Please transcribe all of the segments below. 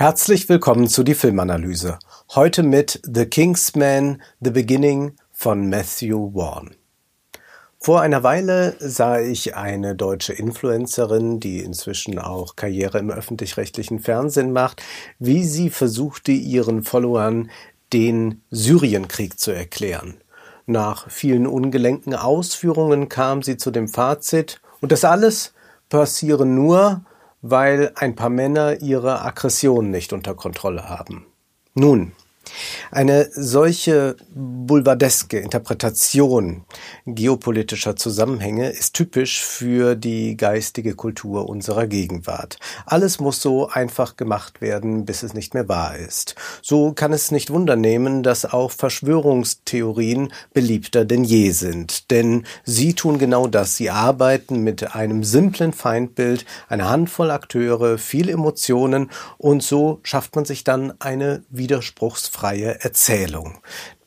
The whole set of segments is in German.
Herzlich willkommen zu die Filmanalyse. Heute mit The Kingsman The Beginning von Matthew Vaughn. Vor einer Weile sah ich eine deutsche Influencerin, die inzwischen auch Karriere im öffentlich-rechtlichen Fernsehen macht, wie sie versuchte, ihren Followern den Syrienkrieg zu erklären. Nach vielen ungelenken Ausführungen kam sie zu dem Fazit, und das alles passiere nur, weil ein paar Männer ihre Aggression nicht unter Kontrolle haben. Nun, eine solche boulevardeske Interpretation geopolitischer Zusammenhänge ist typisch für die geistige Kultur unserer Gegenwart. Alles muss so einfach gemacht werden, bis es nicht mehr wahr ist. So kann es nicht wundernehmen, dass auch Verschwörungstheorien beliebter denn je sind. Denn sie tun genau das. Sie arbeiten mit einem simplen Feindbild, einer Handvoll Akteure, viel Emotionen und so schafft man sich dann eine widerspruchsfreie Erzählung.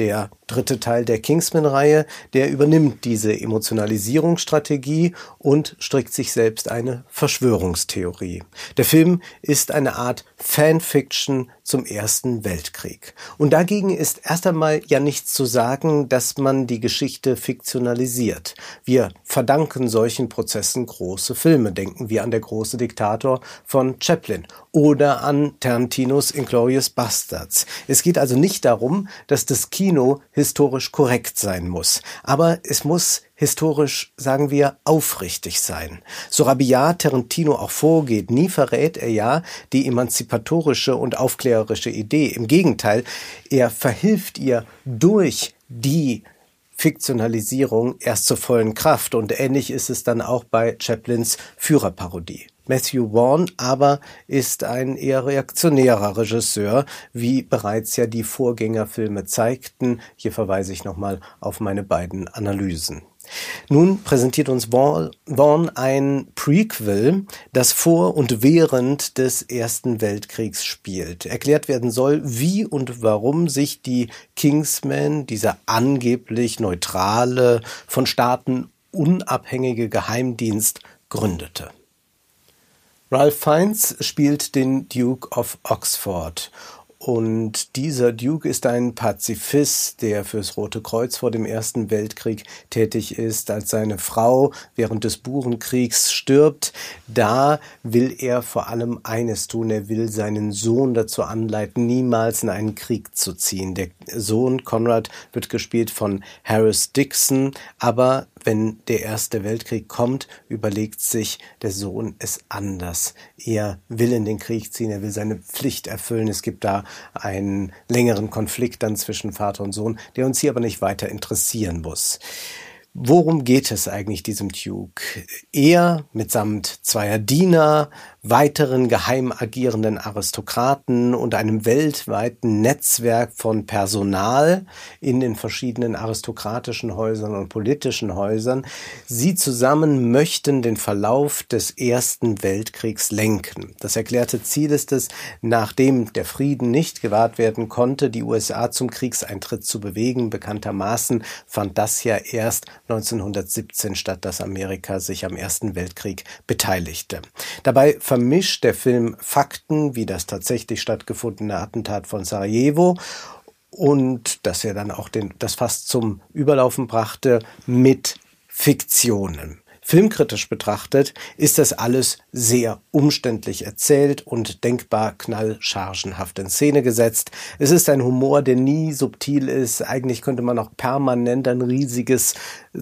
Der dritte Teil der Kingsman-Reihe, der übernimmt diese Emotionalisierungsstrategie und strickt sich selbst eine Verschwörungstheorie. Der Film ist eine Art Fanfiction zum Ersten Weltkrieg. Und dagegen ist erst einmal ja nichts zu sagen, dass man die Geschichte fiktionalisiert. Wir verdanken solchen Prozessen große Filme. Denken wir an Der große Diktator von Chaplin oder an Tarantinos Inglorious Bastards. Es geht also nicht darum, dass das Kino historisch korrekt sein muss. Aber es muss historisch, sagen wir, aufrichtig sein. So rabiat Tarantino auch vorgeht, nie verrät er ja die emanzipatorische und aufklärerische Idee. Im Gegenteil, er verhilft ihr durch die Fiktionalisierung erst zur vollen Kraft. Und ähnlich ist es dann auch bei Chaplins Führerparodie. Matthew Vaughn aber ist ein eher reaktionärer Regisseur, wie bereits ja die Vorgängerfilme zeigten. Hier verweise ich nochmal auf meine beiden Analysen. Nun präsentiert uns Vaughn ein Prequel, das vor und während des Ersten Weltkriegs spielt. Erklärt werden soll, wie und warum sich die Kingsmen, dieser angeblich neutrale, von Staaten unabhängige Geheimdienst, gründete. Ralph Fiennes spielt den Duke of Oxford und dieser Duke ist ein Pazifist, der fürs Rote Kreuz vor dem Ersten Weltkrieg tätig ist. Als seine Frau während des Burenkriegs stirbt, da will er vor allem eines tun. Er will seinen Sohn dazu anleiten, niemals in einen Krieg zu ziehen. Der Sohn Conrad wird gespielt von Harris Dixon, aber wenn der Erste Weltkrieg kommt, überlegt sich der Sohn es anders. Er will in den Krieg ziehen, er will seine Pflicht erfüllen. Es gibt da einen längeren Konflikt dann zwischen Vater und Sohn, der uns hier aber nicht weiter interessieren muss. Worum geht es eigentlich diesem Duke? Er mitsamt zweier Diener, weiteren geheim agierenden Aristokraten und einem weltweiten Netzwerk von Personal in den verschiedenen aristokratischen Häusern und politischen Häusern. Sie zusammen möchten den Verlauf des Ersten Weltkriegs lenken. Das erklärte Ziel ist es, nachdem der Frieden nicht gewahrt werden konnte, die USA zum Kriegseintritt zu bewegen. Bekanntermaßen fand das ja erst 1917 statt, dass Amerika sich am Ersten Weltkrieg beteiligte. Dabei vermischt der Film Fakten, wie das tatsächlich stattgefundene Attentat von Sarajevo und das ja dann auch den, das fast zum Überlaufen brachte, mit Fiktionen. Filmkritisch betrachtet ist das alles sehr umständlich erzählt und denkbar knallchargenhaft in Szene gesetzt. Es ist ein Humor, der nie subtil ist. Eigentlich könnte man auch permanent ein riesiges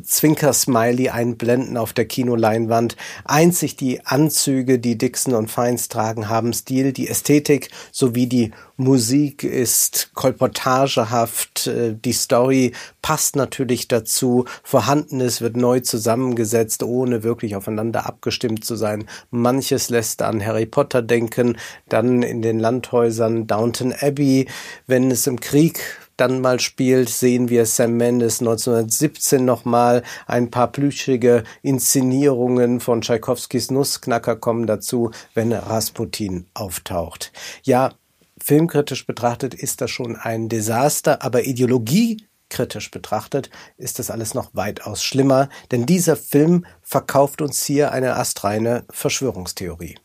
Zwinkersmiley einblenden auf der Kinoleinwand. Einzig die Anzüge, die Dixon und Fiennes tragen, haben Stil. Die Ästhetik sowie die Musik ist kolportagehaft, äh, die Story passt natürlich dazu, vorhandenes wird neu zusammengesetzt, ohne wirklich aufeinander abgestimmt zu sein. Manches lässt an Harry Potter denken, dann in den Landhäusern Downton Abbey, wenn es im Krieg dann mal spielt, sehen wir Sam Mendes 1917 nochmal. Ein paar plüschige Inszenierungen von Tschaikowskis Nussknacker kommen dazu, wenn Rasputin auftaucht. Ja, filmkritisch betrachtet ist das schon ein Desaster, aber ideologiekritisch betrachtet ist das alles noch weitaus schlimmer, denn dieser Film verkauft uns hier eine astreine Verschwörungstheorie.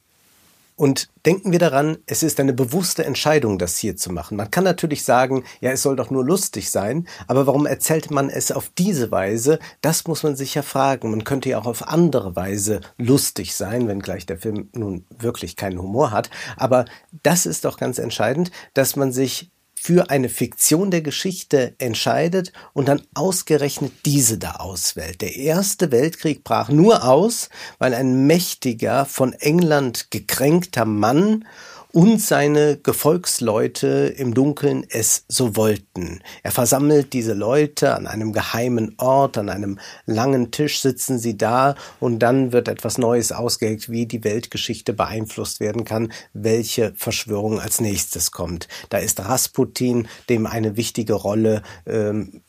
Und denken wir daran, es ist eine bewusste Entscheidung, das hier zu machen. Man kann natürlich sagen, ja, es soll doch nur lustig sein, aber warum erzählt man es auf diese Weise? Das muss man sich ja fragen. Man könnte ja auch auf andere Weise lustig sein, wenngleich der Film nun wirklich keinen Humor hat. Aber das ist doch ganz entscheidend, dass man sich für eine Fiktion der Geschichte entscheidet und dann ausgerechnet diese da auswählt. Der Erste Weltkrieg brach nur aus, weil ein mächtiger, von England gekränkter Mann und seine Gefolgsleute im Dunkeln es so wollten. Er versammelt diese Leute an einem geheimen Ort, an einem langen Tisch sitzen sie da und dann wird etwas Neues ausgeheckt, wie die Weltgeschichte beeinflusst werden kann, welche Verschwörung als nächstes kommt. Da ist Rasputin, dem eine wichtige Rolle ähm,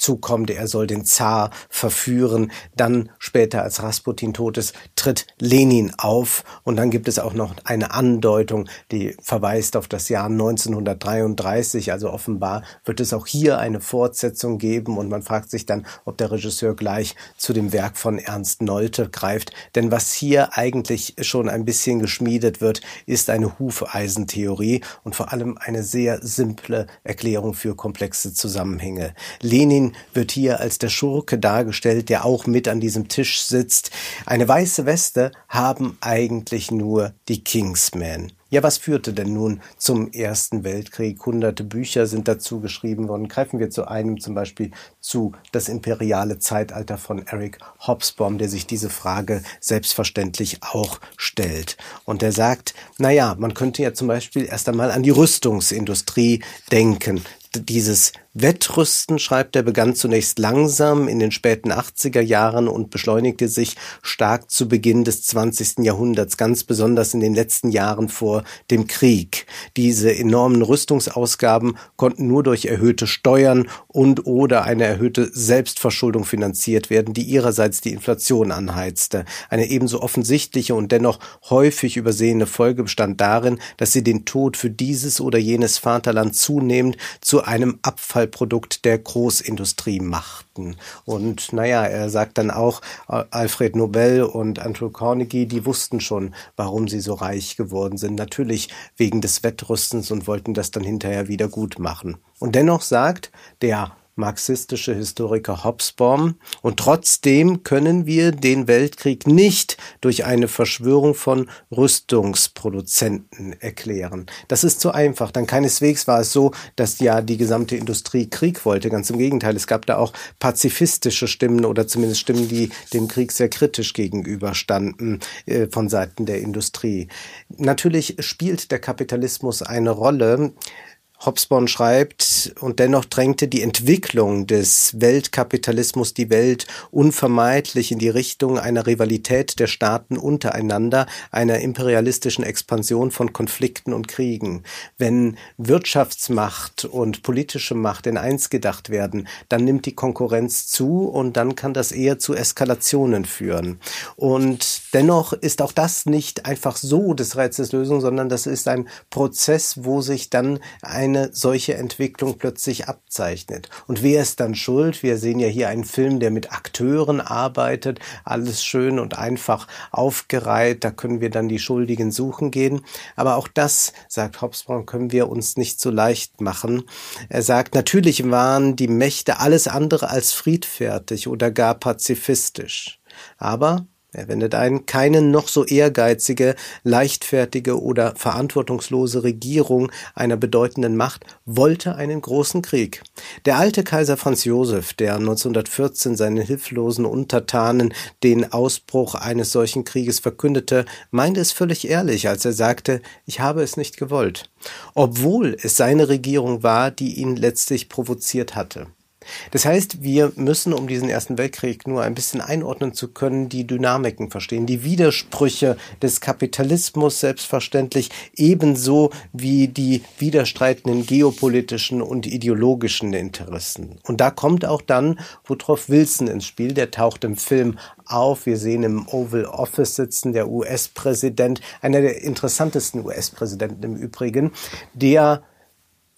zukommt, er soll den Zar verführen. Dann später, als Rasputin tot ist, tritt Lenin auf und dann gibt es auch noch eine Andeutung, die verweist auf das Jahr 1933. Also offenbar wird es auch hier eine Fortsetzung geben und man fragt sich dann, ob der Regisseur gleich zu dem Werk von Ernst Nolte greift. Denn was hier eigentlich schon ein bisschen geschmiedet wird, ist eine Hufeisentheorie und vor allem eine sehr simple Erklärung für komplexe Zusammenhänge. Lenin wird hier als der Schurke dargestellt, der auch mit an diesem Tisch sitzt. Eine weiße Weste haben eigentlich nur die Kingsmen. Ja, was führte denn nun zum Ersten Weltkrieg? Hunderte Bücher sind dazu geschrieben worden. Greifen wir zu einem zum Beispiel zu Das imperiale Zeitalter von Eric Hobsbawm, der sich diese Frage selbstverständlich auch stellt. Und er sagt, na ja, man könnte ja zum Beispiel erst einmal an die Rüstungsindustrie denken dieses Wettrüsten, schreibt er, begann zunächst langsam in den späten 80er Jahren und beschleunigte sich stark zu Beginn des 20. Jahrhunderts, ganz besonders in den letzten Jahren vor dem Krieg. Diese enormen Rüstungsausgaben konnten nur durch erhöhte Steuern und oder eine erhöhte Selbstverschuldung finanziert werden, die ihrerseits die Inflation anheizte. Eine ebenso offensichtliche und dennoch häufig übersehene Folge bestand darin, dass sie den Tod für dieses oder jenes Vaterland zunehmend zu einem Abfall Abfallprodukt der Großindustrie machten. Und naja, er sagt dann auch, Alfred Nobel und Andrew Carnegie, die wussten schon, warum sie so reich geworden sind. Natürlich wegen des Wettrüstens und wollten das dann hinterher wieder gut machen. Und dennoch sagt der marxistische Historiker Hobsbawm. Und trotzdem können wir den Weltkrieg nicht durch eine Verschwörung von Rüstungsproduzenten erklären. Das ist zu einfach. Dann keineswegs war es so, dass ja die gesamte Industrie Krieg wollte. Ganz im Gegenteil. Es gab da auch pazifistische Stimmen oder zumindest Stimmen, die dem Krieg sehr kritisch gegenüberstanden äh, von Seiten der Industrie. Natürlich spielt der Kapitalismus eine Rolle. Hobsbawm schreibt, und dennoch drängte die Entwicklung des Weltkapitalismus die Welt unvermeidlich in die Richtung einer Rivalität der Staaten untereinander, einer imperialistischen Expansion von Konflikten und Kriegen. Wenn Wirtschaftsmacht und politische Macht in eins gedacht werden, dann nimmt die Konkurrenz zu und dann kann das eher zu Eskalationen führen. Und dennoch ist auch das nicht einfach so des Rätsels Lösung, sondern das ist ein Prozess, wo sich dann ein eine solche Entwicklung plötzlich abzeichnet. Und wer ist dann schuld? Wir sehen ja hier einen Film, der mit Akteuren arbeitet, alles schön und einfach aufgereiht, da können wir dann die Schuldigen suchen gehen. Aber auch das, sagt Hobsbawm, können wir uns nicht so leicht machen. Er sagt, natürlich waren die Mächte alles andere als friedfertig oder gar pazifistisch. Aber er wendet ein, keine noch so ehrgeizige, leichtfertige oder verantwortungslose Regierung einer bedeutenden Macht wollte einen großen Krieg. Der alte Kaiser Franz Josef, der 1914 seinen hilflosen Untertanen den Ausbruch eines solchen Krieges verkündete, meinte es völlig ehrlich, als er sagte, ich habe es nicht gewollt, obwohl es seine Regierung war, die ihn letztlich provoziert hatte. Das heißt, wir müssen, um diesen Ersten Weltkrieg nur ein bisschen einordnen zu können, die Dynamiken verstehen, die Widersprüche des Kapitalismus selbstverständlich, ebenso wie die widerstreitenden geopolitischen und ideologischen Interessen. Und da kommt auch dann Woodrow Wilson ins Spiel, der taucht im Film auf. Wir sehen im Oval Office sitzen der US-Präsident, einer der interessantesten US-Präsidenten im Übrigen, der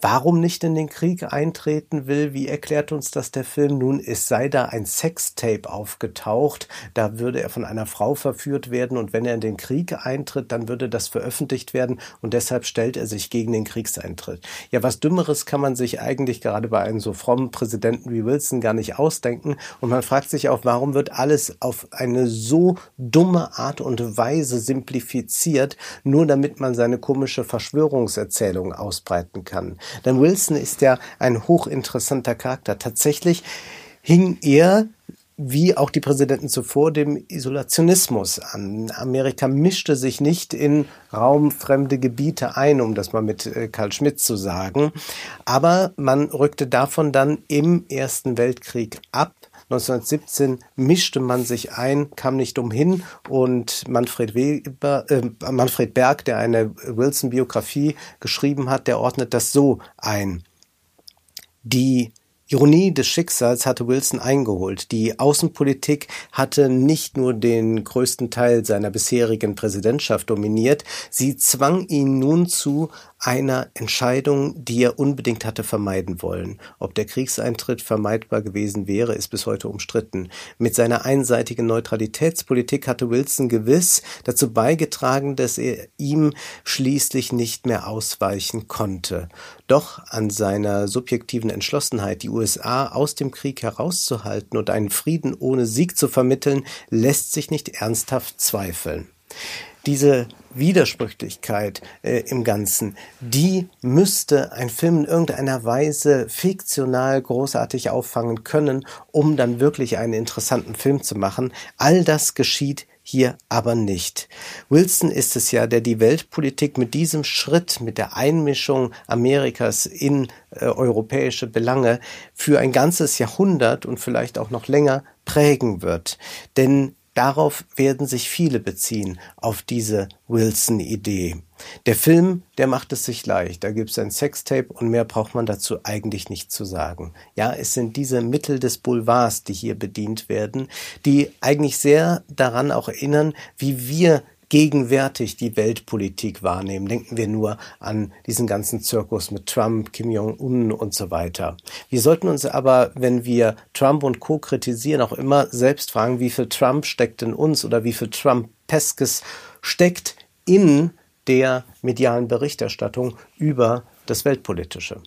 warum nicht in den Krieg eintreten will. Wie erklärt uns das der Film? Nun, es sei da ein Sextape aufgetaucht. Da würde er von einer Frau verführt werden und wenn er in den Krieg eintritt, dann würde das veröffentlicht werden und deshalb stellt er sich gegen den Kriegseintritt. Ja, was Dümmeres kann man sich eigentlich gerade bei einem so frommen Präsidenten wie Wilson gar nicht ausdenken und man fragt sich auch, warum wird alles auf eine so dumme Art und Weise simplifiziert, nur damit man seine komische Verschwörungserzählung ausbreiten kann. Denn Wilson ist ja ein hochinteressanter Charakter. Tatsächlich hing er wie auch die Präsidenten zuvor dem Isolationismus an. Amerika mischte sich nicht in raumfremde Gebiete ein, um das mal mit äh, Karl Schmidt zu sagen. Aber man rückte davon dann im Ersten Weltkrieg ab 1917 mischte man sich ein, kam nicht umhin und Manfred Weber, äh, Manfred Berg, der eine Wilson-Biografie geschrieben hat, der ordnet das so ein. Die Ironie des Schicksals hatte Wilson eingeholt. Die Außenpolitik hatte nicht nur den größten Teil seiner bisherigen Präsidentschaft dominiert, sie zwang ihn nun zu einer Entscheidung, die er unbedingt hatte vermeiden wollen. Ob der Kriegseintritt vermeidbar gewesen wäre, ist bis heute umstritten. Mit seiner einseitigen Neutralitätspolitik hatte Wilson gewiss dazu beigetragen, dass er ihm schließlich nicht mehr ausweichen konnte. Doch an seiner subjektiven Entschlossenheit, die USA aus dem Krieg herauszuhalten und einen Frieden ohne Sieg zu vermitteln, lässt sich nicht ernsthaft zweifeln diese Widersprüchlichkeit äh, im Ganzen, die müsste ein Film in irgendeiner Weise fiktional großartig auffangen können, um dann wirklich einen interessanten Film zu machen. All das geschieht hier aber nicht. Wilson ist es ja, der die Weltpolitik mit diesem Schritt, mit der Einmischung Amerikas in äh, europäische Belange für ein ganzes Jahrhundert und vielleicht auch noch länger prägen wird. Denn Darauf werden sich viele beziehen, auf diese Wilson-Idee. Der Film, der macht es sich leicht. Da gibt es ein Sextape und mehr braucht man dazu eigentlich nicht zu sagen. Ja, es sind diese Mittel des Boulevards, die hier bedient werden, die eigentlich sehr daran auch erinnern, wie wir gegenwärtig die Weltpolitik wahrnehmen. Denken wir nur an diesen ganzen Zirkus mit Trump, Kim Jong-un und so weiter. Wir sollten uns aber, wenn wir Trump und Co. kritisieren, auch immer selbst fragen, wie viel Trump steckt in uns oder wie viel Trump-Peskes steckt in der medialen Berichterstattung über das Weltpolitische.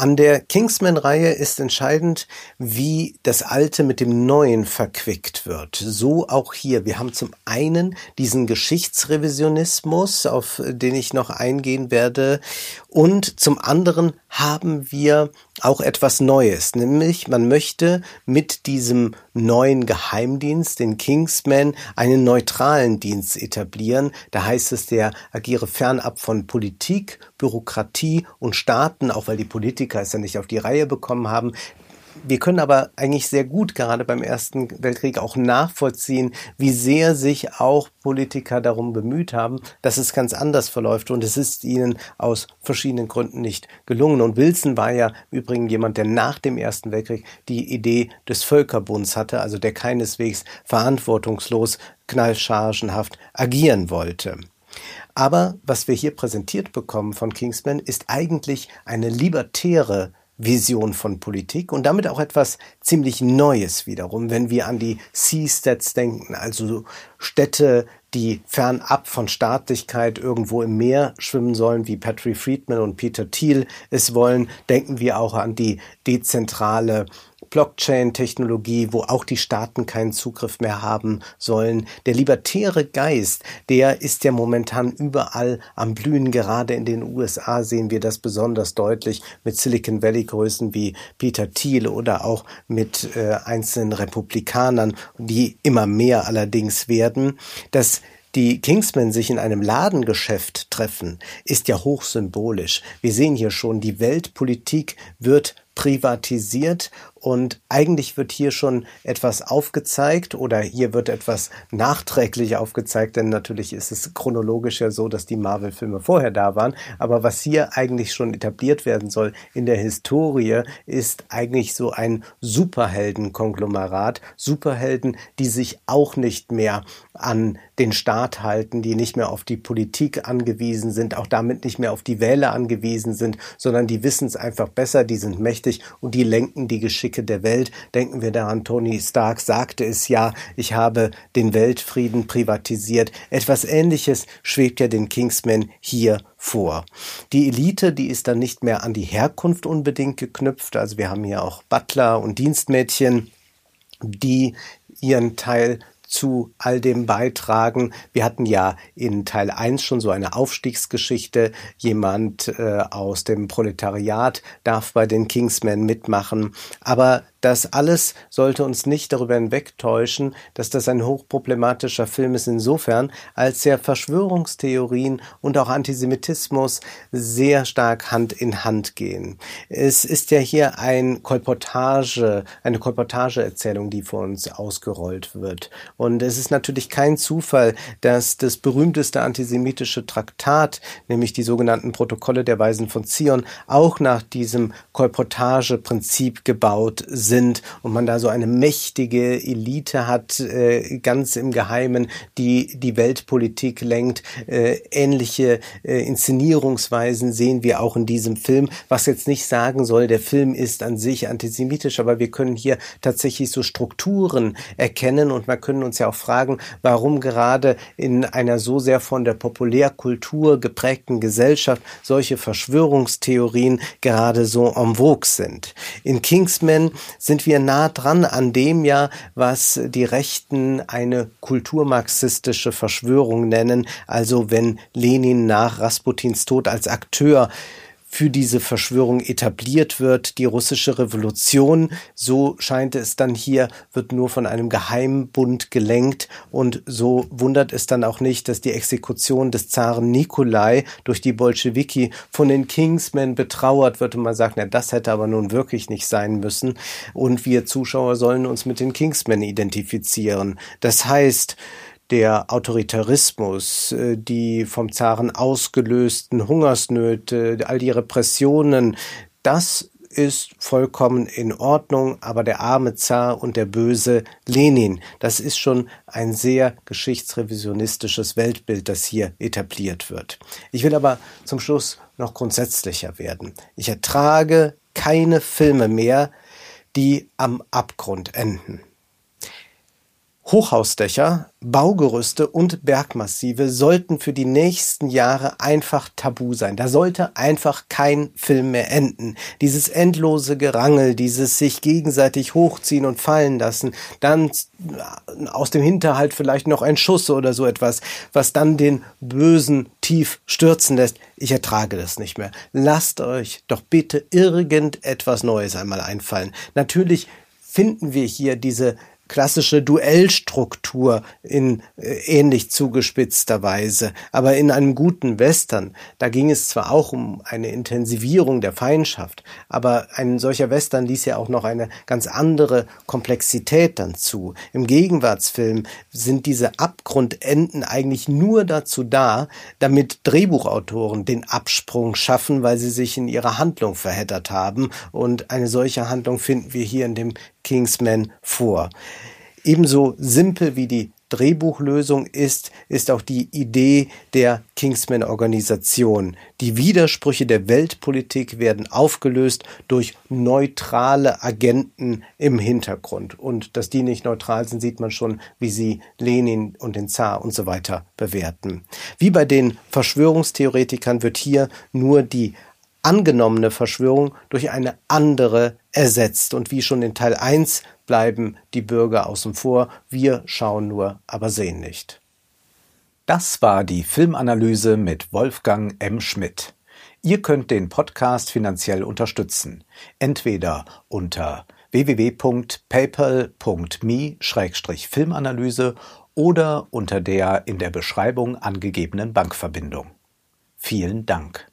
An der Kingsman-Reihe ist entscheidend, wie das Alte mit dem Neuen verquickt wird. So auch hier. Wir haben zum einen diesen Geschichtsrevisionismus, auf den ich noch eingehen werde, und zum anderen haben wir auch etwas Neues, nämlich man möchte mit diesem neuen Geheimdienst, den Kingsman, einen neutralen Dienst etablieren. Da heißt es, der agiere fernab von Politik, Bürokratie und Staaten, auch weil die Politiker es ja nicht auf die Reihe bekommen haben. Wir können aber eigentlich sehr gut gerade beim Ersten Weltkrieg auch nachvollziehen, wie sehr sich auch Politiker darum bemüht haben, dass es ganz anders verläuft und es ist ihnen aus verschiedenen Gründen nicht gelungen. Und Wilson war ja übrigens jemand, der nach dem Ersten Weltkrieg die Idee des Völkerbunds hatte, also der keineswegs verantwortungslos, knallchargenhaft agieren wollte. Aber was wir hier präsentiert bekommen von Kingsman ist eigentlich eine libertäre Vision von Politik und damit auch etwas ziemlich Neues wiederum, wenn wir an die Seastats denken, also Städte, die fernab von Staatlichkeit irgendwo im Meer schwimmen sollen, wie Patrick Friedman und Peter Thiel es wollen, denken wir auch an die dezentrale Blockchain-Technologie, wo auch die Staaten keinen Zugriff mehr haben sollen. Der libertäre Geist, der ist ja momentan überall am Blühen. Gerade in den USA sehen wir das besonders deutlich mit Silicon Valley-Größen wie Peter Thiel oder auch mit äh, einzelnen Republikanern, die immer mehr allerdings werden. dass die Kingsmen sich in einem Ladengeschäft treffen, ist ja hochsymbolisch. Wir sehen hier schon, die Weltpolitik wird privatisiert Und eigentlich wird hier schon etwas aufgezeigt oder hier wird etwas nachträglich aufgezeigt, denn natürlich ist es chronologisch ja so, dass die Marvel-Filme vorher da waren. Aber was hier eigentlich schon etabliert werden soll in der Historie, ist eigentlich so ein Superhelden-Konglomerat. Superhelden, die sich auch nicht mehr an den Staat halten, die nicht mehr auf die Politik angewiesen sind, auch damit nicht mehr auf die Wähler angewiesen sind, sondern die wissen es einfach besser, die sind mächtig und die lenken die Geschicke der Welt. Denken wir daran, Tony Stark sagte es ja, ich habe den Weltfrieden privatisiert. Etwas Ähnliches schwebt ja den Kingsmen hier vor. Die Elite, die ist dann nicht mehr an die Herkunft unbedingt geknüpft. Also wir haben hier auch Butler und Dienstmädchen, die ihren Teil zu all dem beitragen. Wir hatten ja in Teil 1 schon so eine Aufstiegsgeschichte. Jemand äh, aus dem Proletariat darf bei den Kingsmen mitmachen. Aber das alles sollte uns nicht darüber hinwegtäuschen, dass das ein hochproblematischer Film ist insofern, als ja Verschwörungstheorien und auch Antisemitismus sehr stark Hand in Hand gehen. Es ist ja hier ein Kolportage, eine Kolportageerzählung, die vor uns ausgerollt wird. Und es ist natürlich kein Zufall, dass das berühmteste antisemitische Traktat, nämlich die sogenannten Protokolle der Weisen von Zion, auch nach diesem Kolportageprinzip gebaut sind sind und man da so eine mächtige Elite hat, äh, ganz im Geheimen, die die Weltpolitik lenkt. Äh, ähnliche äh, Inszenierungsweisen sehen wir auch in diesem Film, was jetzt nicht sagen soll, der Film ist an sich antisemitisch, aber wir können hier tatsächlich so Strukturen erkennen und man können uns ja auch fragen, warum gerade in einer so sehr von der Populärkultur geprägten Gesellschaft solche Verschwörungstheorien gerade so en vogue sind. In Kingsman sind wir nah dran an dem ja, was die Rechten eine kulturmarxistische Verschwörung nennen, also wenn Lenin nach Rasputins Tod als Akteur für diese Verschwörung etabliert wird. Die russische Revolution, so scheint es dann hier, wird nur von einem Geheimbund gelenkt und so wundert es dann auch nicht, dass die Exekution des Zaren Nikolai durch die Bolschewiki von den Kingsmen betrauert wird und man sagt, na, das hätte aber nun wirklich nicht sein müssen und wir Zuschauer sollen uns mit den Kingsmen identifizieren. Das heißt, der Autoritarismus, äh, die vom Zaren ausgelösten Hungersnöte, all die Repressionen, das ist vollkommen in Ordnung, aber der arme Zar und der böse Lenin, das ist schon ein sehr geschichtsrevisionistisches Weltbild, das hier etabliert wird. Ich will aber zum Schluss noch grundsätzlicher werden. Ich ertrage keine Filme mehr, die am Abgrund enden. Hochhausdächer, Baugerüste und Bergmassive sollten für die nächsten Jahre einfach tabu sein. Da sollte einfach kein Film mehr enden. Dieses endlose Gerangel, dieses sich gegenseitig hochziehen und fallen lassen, dann aus dem Hinterhalt vielleicht noch ein Schuss oder so etwas, was dann den Bösen tief stürzen lässt. Ich ertrage das nicht mehr. Lasst euch doch bitte irgendetwas Neues einmal einfallen. Natürlich finden wir hier diese klassische Duellstruktur in äh, ähnlich zugespitzter Weise. Aber in einem guten Western, da ging es zwar auch um eine Intensivierung der Feindschaft, aber ein solcher Western ließ ja auch noch eine ganz andere Komplexität dann zu. Im Gegenwartsfilm sind diese Abgrundenden eigentlich nur dazu da, damit Drehbuchautoren den Absprung schaffen, weil sie sich in ihrer Handlung verheddert haben. Und eine solche Handlung finden wir hier in dem Kingsman vor. Ebenso simpel wie die Drehbuchlösung ist, ist auch die Idee der Kingsman-Organisation. Die Widersprüche der Weltpolitik werden aufgelöst durch neutrale Agenten im Hintergrund. Und dass die nicht neutral sind, sieht man schon, wie sie Lenin und den Zar und so weiter bewerten. Wie bei den Verschwörungstheoretikern wird hier nur die angenommene Verschwörung durch eine andere ersetzt. Und wie schon in Teil 1 bleiben die Bürger außen vor. Wir schauen nur, aber sehen nicht. Das war die Filmanalyse mit Wolfgang M. Schmidt. Ihr könnt den Podcast finanziell unterstützen. Entweder unter www.paypal.me-filmanalyse oder unter der in der Beschreibung angegebenen Bankverbindung. Vielen Dank.